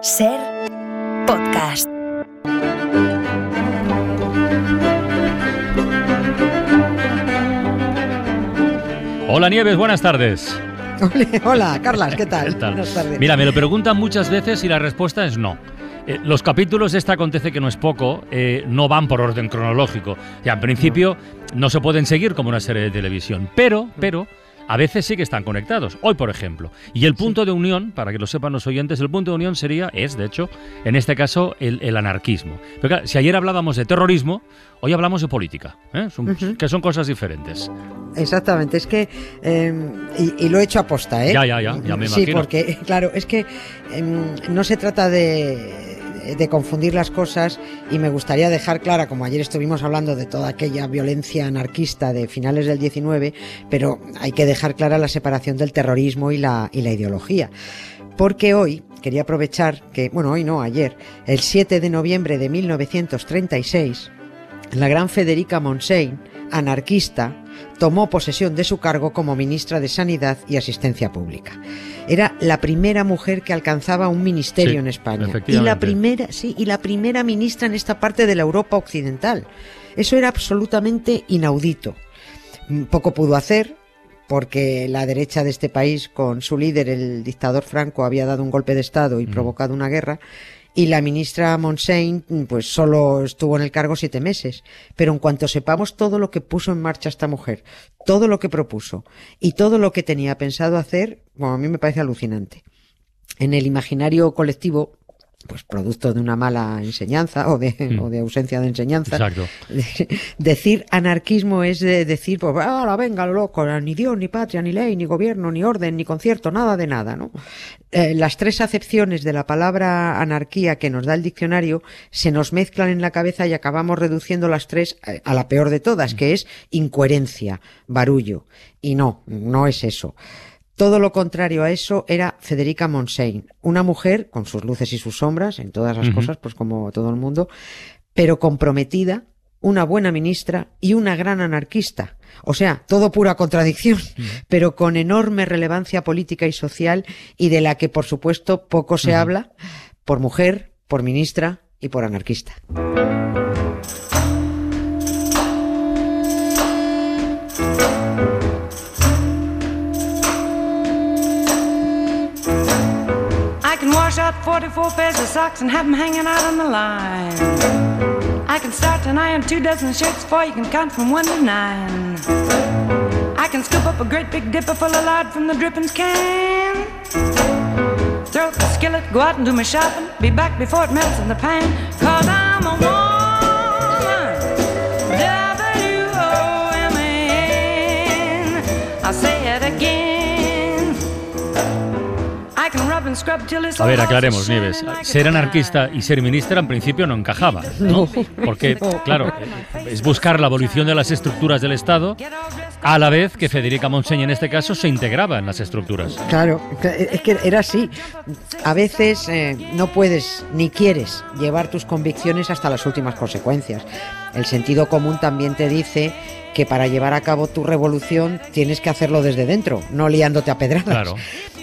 Ser podcast. Hola Nieves, buenas tardes. Hola, Carlas, ¿qué tal? ¿Qué tal? Buenas tardes. Mira, me lo preguntan muchas veces y la respuesta es no. Eh, los capítulos de esta acontece que no es poco, eh, no van por orden cronológico. Sea, en principio no se pueden seguir como una serie de televisión, pero, pero a veces sí que están conectados. Hoy, por ejemplo. Y el punto de unión, para que lo sepan los oyentes, el punto de unión sería, es de hecho, en este caso, el, el anarquismo. Pero claro, si ayer hablábamos de terrorismo, hoy hablamos de política, ¿eh? Son- que son cosas diferentes. Exactamente, es que. eh, y, y lo he hecho aposta, ¿eh? Ya, ya, ya, ya me Sí, porque, claro, es que em, no se trata de de confundir las cosas y me gustaría dejar clara, como ayer estuvimos hablando de toda aquella violencia anarquista de finales del 19, pero hay que dejar clara la separación del terrorismo y la, y la ideología. Porque hoy quería aprovechar que, bueno, hoy no, ayer, el 7 de noviembre de 1936, la gran Federica Montseny, anarquista, tomó posesión de su cargo como ministra de Sanidad y Asistencia Pública. Era la primera mujer que alcanzaba un ministerio Sí, en España y la primera, sí, y la primera ministra en esta parte de la Europa occidental. Eso era absolutamente inaudito. Mm, Poco pudo hacer porque la derecha de este país con su líder, el dictador Franco, había dado un golpe de estado y provocado una guerra. Y la ministra Montseny, pues solo estuvo en el cargo siete meses. Pero en cuanto sepamos todo lo que puso en marcha esta mujer, todo lo que propuso y todo lo que tenía pensado hacer, bueno, a mí me parece alucinante. En el imaginario colectivo, pues producto de una mala enseñanza o de, o de ausencia de enseñanza, Exacto. decir anarquismo es de decir, pues, ahora venga, lo loco, ni Dios, ni patria, ni ley, ni gobierno, ni orden, ni concierto, nada de nada, ¿no? Eh, las tres acepciones de la palabra anarquía que nos da el diccionario se nos mezclan en la cabeza y acabamos reduciendo las tres eh, a la peor de todas, que es incoherencia, barullo. Y no, no es eso. Todo lo contrario a eso era Federica Montseny, una mujer con sus luces y sus sombras en todas las cosas, pues como todo el mundo, pero comprometida, una buena ministra y una gran anarquista. O sea, todo pura contradicción, pero con enorme relevancia política y social y de la que, por supuesto, poco se habla por mujer, por ministra y por anarquista. 44 pairs of socks and have them hanging out on the line. I can start to iron two dozen shirts for you can count from one to nine. I can scoop up a great big dipper full of lard from the drippings can. Throw out the skillet, go out and do my shopping. Be back before it melts in the pan. Cause I'm A ver, aclaremos, Nieves. Ser anarquista y ser ministra en principio no encajaba. ¿no? Porque, claro, es buscar la abolición de las estructuras del Estado a la vez que Federica Montseny en este caso se integraba en las estructuras. Claro, es que era así. A veces eh, no puedes ni quieres llevar tus convicciones hasta las últimas consecuencias. El sentido común también te dice que para llevar a cabo tu revolución tienes que hacerlo desde dentro, no liándote a pedradas. Claro.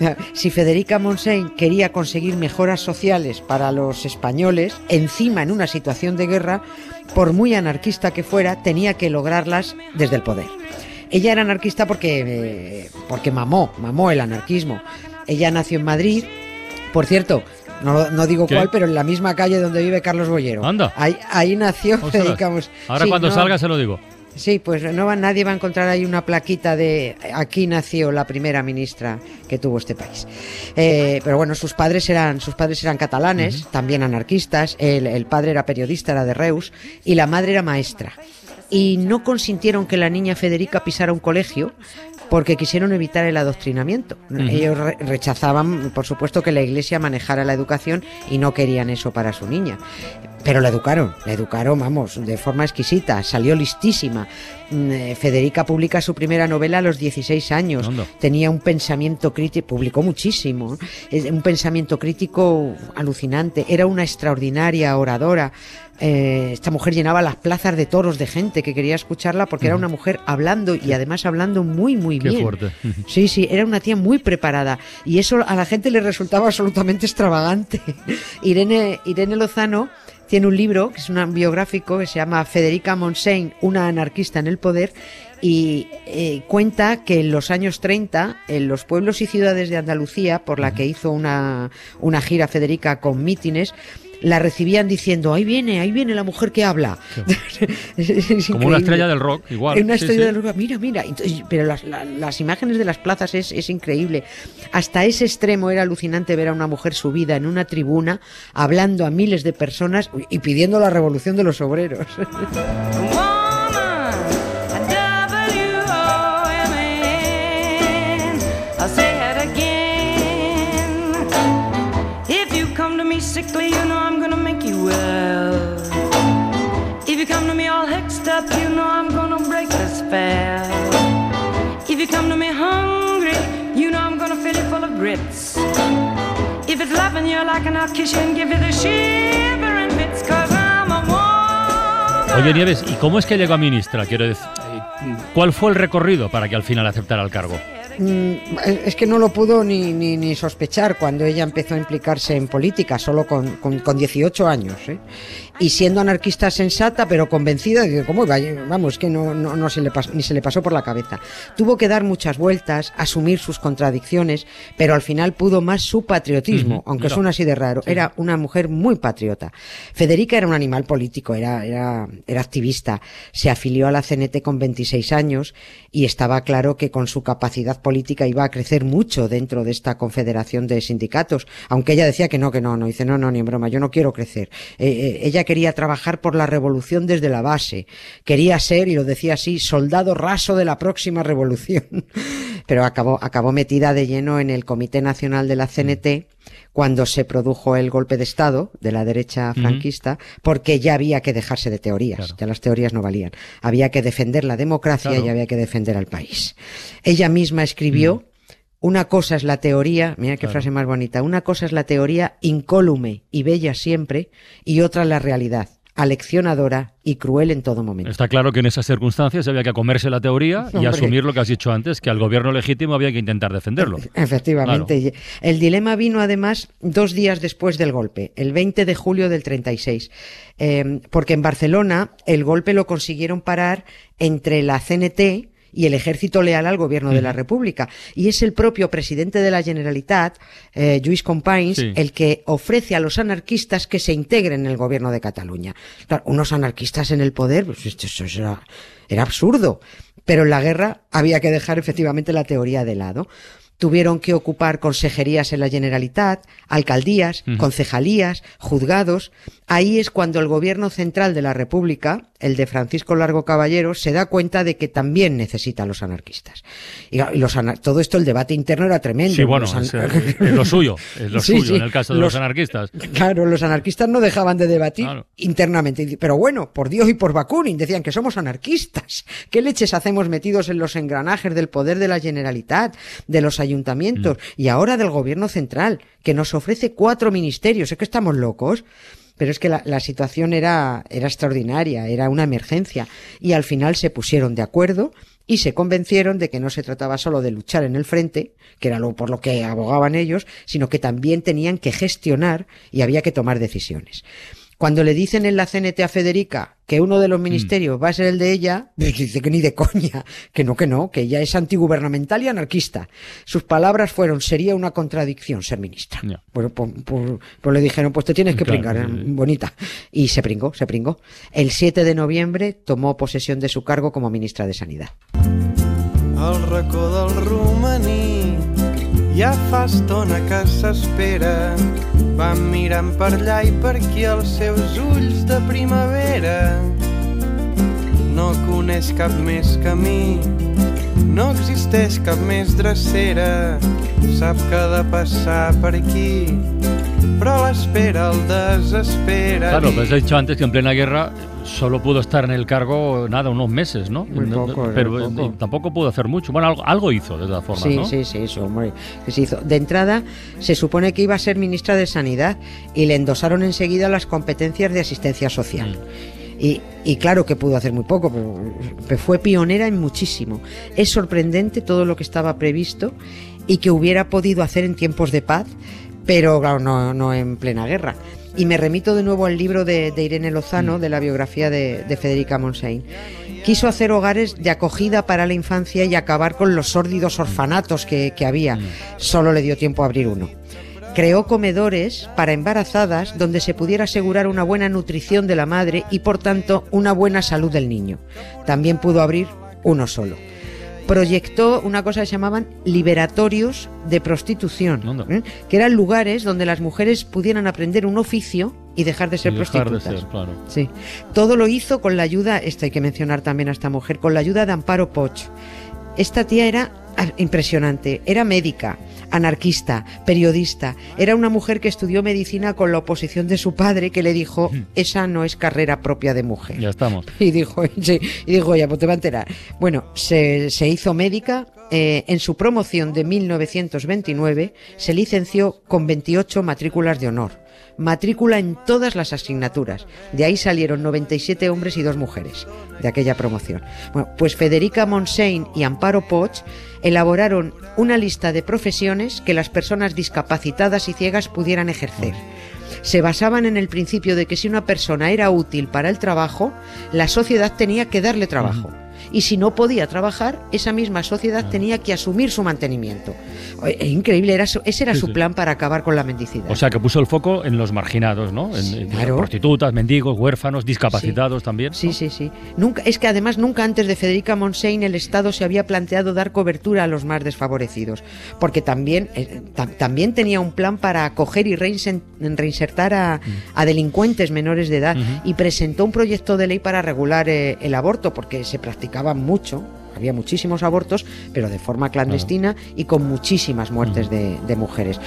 Si Federica Montseny quería conseguir mejoras sociales para los españoles, encima en una situación de guerra, por muy anarquista que fuera, tenía que lograrlas desde el poder. Ella era anarquista porque, eh, porque mamó, mamó el anarquismo. Ella nació en Madrid, por cierto, no, no digo ¿Qué? cuál, pero en la misma calle donde vive Carlos Bollero. Anda. Ahí, ahí nació Montseny. Ahora Sí, cuando no- salga se lo digo. Sí, pues no va, nadie va a encontrar ahí una plaquita de aquí nació la primera ministra que tuvo este país. Eh, pero bueno, sus padres eran, sus padres eran catalanes, también anarquistas. El, el padre era periodista, era de Reus, y la madre era maestra. Y no consintieron que la niña Federica pisara un colegio porque quisieron evitar el adoctrinamiento. Ellos re- rechazaban, por supuesto, que la Iglesia manejara la educación y no querían eso para su niña. Pero la educaron, la educaron, vamos, de forma exquisita, salió listísima. Mm, eh, Federica publica su primera novela a los 16 años. Tenía un pensamiento crítico, publicó muchísimo, es un pensamiento crítico alucinante. Era una extraordinaria oradora. Eh, esta mujer llenaba las plazas de toros de gente que quería escucharla porque era una mujer hablando y además hablando muy, muy Qué bien. fuerte. Sí, sí, era una tía muy preparada y eso a la gente le resultaba absolutamente extravagante. Irene, Irene Lozano tiene un libro, que es un biográfico, que se llama Federica Montseny, una anarquista en el poder, y eh, cuenta que en los años 30, en los pueblos y ciudades de Andalucía, por la que hizo una, una gira Federica con mítines, la recibían diciendo, ahí viene, ahí viene la mujer que habla. Es Como una estrella del rock, igual. Una Sí, estrella sí. del rock, mira, mira. Entonces, pero las, la- las imágenes de las plazas es, es increíble. Hasta ese extremo era alucinante ver a una mujer subida en una tribuna, hablando a miles de personas y pidiendo la revolución de los obreros. To me sickly, you know I'm gonna make you well. If you come to me all hexed up, you know I'm gonna break the spell. If you come to me hungry, you know I'm gonna fill you full of grits. If it's loving you like an I'll kiss you and give you the shivering bits, cause I'm a woman. Oye, Nieves, ¿y cómo es que llegó a ministra? Quiero decir, eh, ¿cuál fue el recorrido para que al final aceptara el cargo? Mm, es que no lo pudo ni, ni, ni sospechar cuando ella empezó a implicarse en política, solo con, con, con 18 años. ¿eh? Y siendo anarquista sensata, pero convencida de que, ¿cómo iba? Vamos, que no, no, no se le pas- ni se le pasó por la cabeza. Tuvo que dar muchas vueltas, asumir sus contradicciones, pero al final pudo más su patriotismo, aunque mira. suena así de raro. Era una mujer muy patriota. Federica era un animal político, era, era, era activista. Se afilió a la CNT con 26 años y estaba claro que con su capacidad política iba a crecer mucho dentro de esta confederación de sindicatos, aunque ella decía que no, que no, no, dice no, no, ni en broma, yo no quiero crecer. Eh, eh, ella quería trabajar por la revolución desde la base, quería ser, y lo decía así, soldado raso de la próxima revolución. Pero acabó, acabó metida de lleno en el Comité Nacional de la CNT cuando se produjo el golpe de Estado de la derecha franquista, porque ya había que dejarse de teorías, Claro. ya las teorías no valían. Había que defender la democracia Claro. y había que defender al país. Ella misma escribió, una cosa es la teoría, mira qué Claro. frase más bonita, una cosa es la teoría incólume y bella siempre, y otra la realidad, aleccionadora y cruel en todo momento. Está claro que en esas circunstancias había que comerse la teoría y asumir lo que has dicho antes, que al gobierno legítimo había que intentar defenderlo. Efectivamente. El dilema vino además dos días después del golpe, el 20 de julio del 36, eh, porque en Barcelona el golpe lo consiguieron parar entre la CNT y el ejército leal al gobierno de la República. Y es el propio presidente de la Generalitat, eh, Lluís Companys, Sí. el que ofrece a los anarquistas que se integren en el gobierno de Cataluña. Claro, unos anarquistas en el poder, pues esto, eso era, era absurdo. Pero en la guerra había que dejar efectivamente la teoría de lado. Tuvieron que ocupar consejerías en la Generalitat, alcaldías, concejalías, juzgados. Ahí es cuando el gobierno central de la República, el de Francisco Largo Caballero, se da cuenta de que también necesita a los anarquistas. Y, los anar- todo esto, el debate interno era tremendo. Sí, bueno, es, eh, es lo suyo, es lo Sí, suyo sí. en el caso de los, Los- anarquistas. Claro, los anarquistas no dejaban de debatir Claro. internamente. Pero bueno, por Dios y por Bakunin, decían que somos anarquistas. ¿Qué leches hacemos metidos en los engranajes del poder de la Generalitat, de los ayuntamientos y ahora del gobierno central, que nos ofrece cuatro ministerios? ¿Es que estamos locos? Pero es que la, situación era, era extraordinaria, era una emergencia. Y al final se pusieron de acuerdo y se convencieron de que no se trataba solo de luchar en el frente, que era lo por lo que abogaban ellos, sino que también tenían que gestionar y había que tomar decisiones. Cuando le dicen en la CNT a Federica que uno de los Mm. ministerios va a ser el de ella, dice que ni de coña, que no, que no, que ella es antigubernamental y anarquista. Sus palabras fueron, sería una contradicción ser ministra. Bueno, pues, pues- pues le dijeron, pues te tienes que Claro, pringar, sí, sí. bonita. Y se pringó, se pringó. El 7 de noviembre tomó posesión de su cargo como ministra de Sanidad. Al ja fa estona que s'espera. Va mirant per allà i per aquí els seus ulls de primavera. No coneix cap més camí no existeix cap més drecera sap que ha de passar per aquí però l'espera el desespera. Claro, pues he dicho antes que en plena guerra solo pudo estar en el cargo, nada, unos meses, ¿no? Muy No- poco, pero muy poco. tampoco pudo hacer mucho. Bueno, algo, algo hizo, de todas formas, Sí, ¿no? sí, sí, eso, hombre, que se hizo. De entrada, se supone que iba a ser ministra de Sanidad y le endosaron enseguida las competencias de asistencia social. Y, y claro que pudo hacer muy poco, pero, pero fue pionera en muchísimo. Es sorprendente todo lo que estaba previsto y que hubiera podido hacer en tiempos de paz, pero claro, no, no en plena guerra. Y me remito de nuevo al libro de, de Irene Lozano, de la biografía de, de Federica Montseny. Quiso hacer hogares de acogida para la infancia y acabar con los sórdidos orfanatos que, que había. Solo le dio tiempo a abrir uno. Creó comedores para embarazadas donde se pudiera asegurar una buena nutrición de la madre y por tanto una buena salud del niño. También pudo abrir uno solo. Proyectó una cosa que se llamaban liberatorios de prostitución. ¿eh? que eran lugares donde las mujeres pudieran aprender un oficio y dejar de ser Y dejar de prostitutas. ser, claro. Sí. Todo lo hizo con la ayuda, esto hay que mencionar también a esta mujer, con la ayuda de Amparo Poch. Esta tía era impresionante, era médica, anarquista, periodista, era una mujer que estudió medicina con la oposición de su padre que le dijo, esa no es carrera propia de mujer. Ya estamos. Y dijo, sí, y dijo, ya, pues te va a enterar. Bueno, se, se hizo médica. eh, en su promoción de 1929 se licenció con 28 matrículas de honor. Matrícula en todas las asignaturas. De ahí salieron 97 hombres y dos mujeres de aquella promoción. Bueno, pues Federica Montseny y Amparo Poch elaboraron una lista de profesiones que las personas discapacitadas y ciegas pudieran ejercer se basaban en el principio de que si una persona era útil para el trabajo, la sociedad tenía que darle trabajo. Y si no podía trabajar, esa misma sociedad tenía que asumir su mantenimiento. Oye, es increíble, era su- ese era Sí, su sí. plan para acabar con la mendicidad. O sea, que puso el foco en los marginados, ¿no? En, en claro. prostitutas, mendigos, huérfanos, discapacitados también. Sí, sí, sí. Nunca, es que además nunca antes de Federica Montseny el Estado se había planteado dar cobertura a los más desfavorecidos, porque también, eh, ta- también tenía un plan para acoger y reinsertar a, a delincuentes menores de edad y presentó un proyecto de ley para regular eh, el aborto, porque se practicaba mucho. Había muchísimos abortos, pero de forma clandestina y con muchísimas muertes de, de mujeres.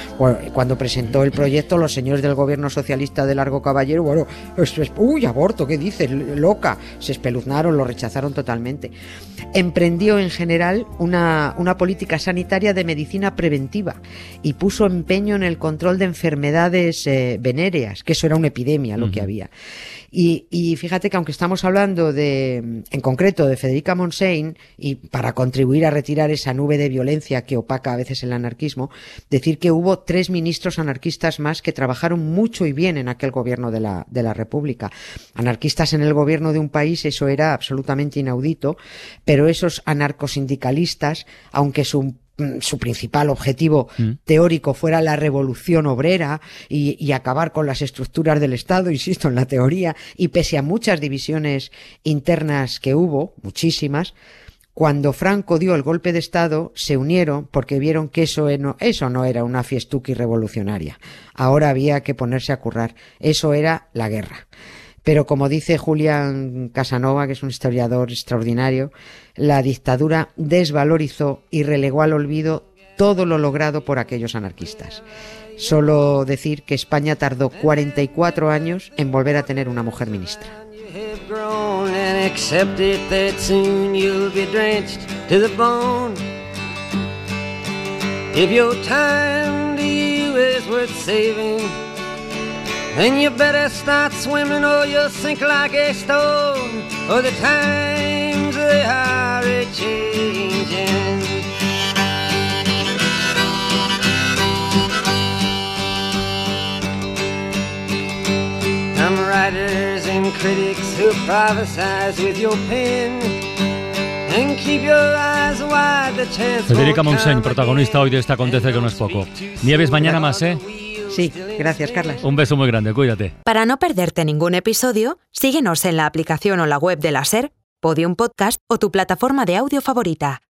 Cuando presentó el proyecto, los señores del gobierno socialista de Largo Caballero, bueno, esto es, uy, aborto, ¿qué dices? Loca. Se espeluznaron, lo rechazaron totalmente. Emprendió en general una, una política sanitaria de medicina preventiva y puso empeño en el control de enfermedades eh, venéreas, que eso era una epidemia lo que había. Y, y fíjate que aunque estamos hablando de, en concreto, de Federica Montseny, y para contribuir a retirar esa nube de violencia que opaca a veces el anarquismo, decir que hubo tres ministros anarquistas más que trabajaron mucho y bien en aquel gobierno de la, de la República. Anarquistas en el gobierno de un país, eso era absolutamente inaudito, pero esos anarcosindicalistas, aunque su su principal objetivo teórico fuera la revolución obrera y, y acabar con las estructuras del Estado, insisto, en la teoría, y pese a muchas divisiones internas que hubo, muchísimas, cuando Franco dio el golpe de Estado, se unieron porque vieron que eso no, eso no era una fiestuki revolucionaria. Ahora había que ponerse a currar. Eso era la guerra. Pero como dice Julián Casanova, que es un historiador extraordinario, la dictadura desvalorizó y relegó al olvido todo lo logrado por aquellos anarquistas. Solo decir que España tardó 44 años en volver a tener una mujer ministra. If your time to you is worth saving, then you better start swimming or you'll sink like a stone. Or the times they are a changing. Some writers and critics who prophesize with your pen and keep your eyes wide. The chance Federica come protagonista hoy de esta Acontece que no es poco. Nieves mañana más, ¿eh? Sí, gracias, Carlas. Un beso muy grande, cuídate. Para no perderte ningún episodio, síguenos en la aplicación o la web de la SER, Podium Podcast o tu plataforma de audio favorita.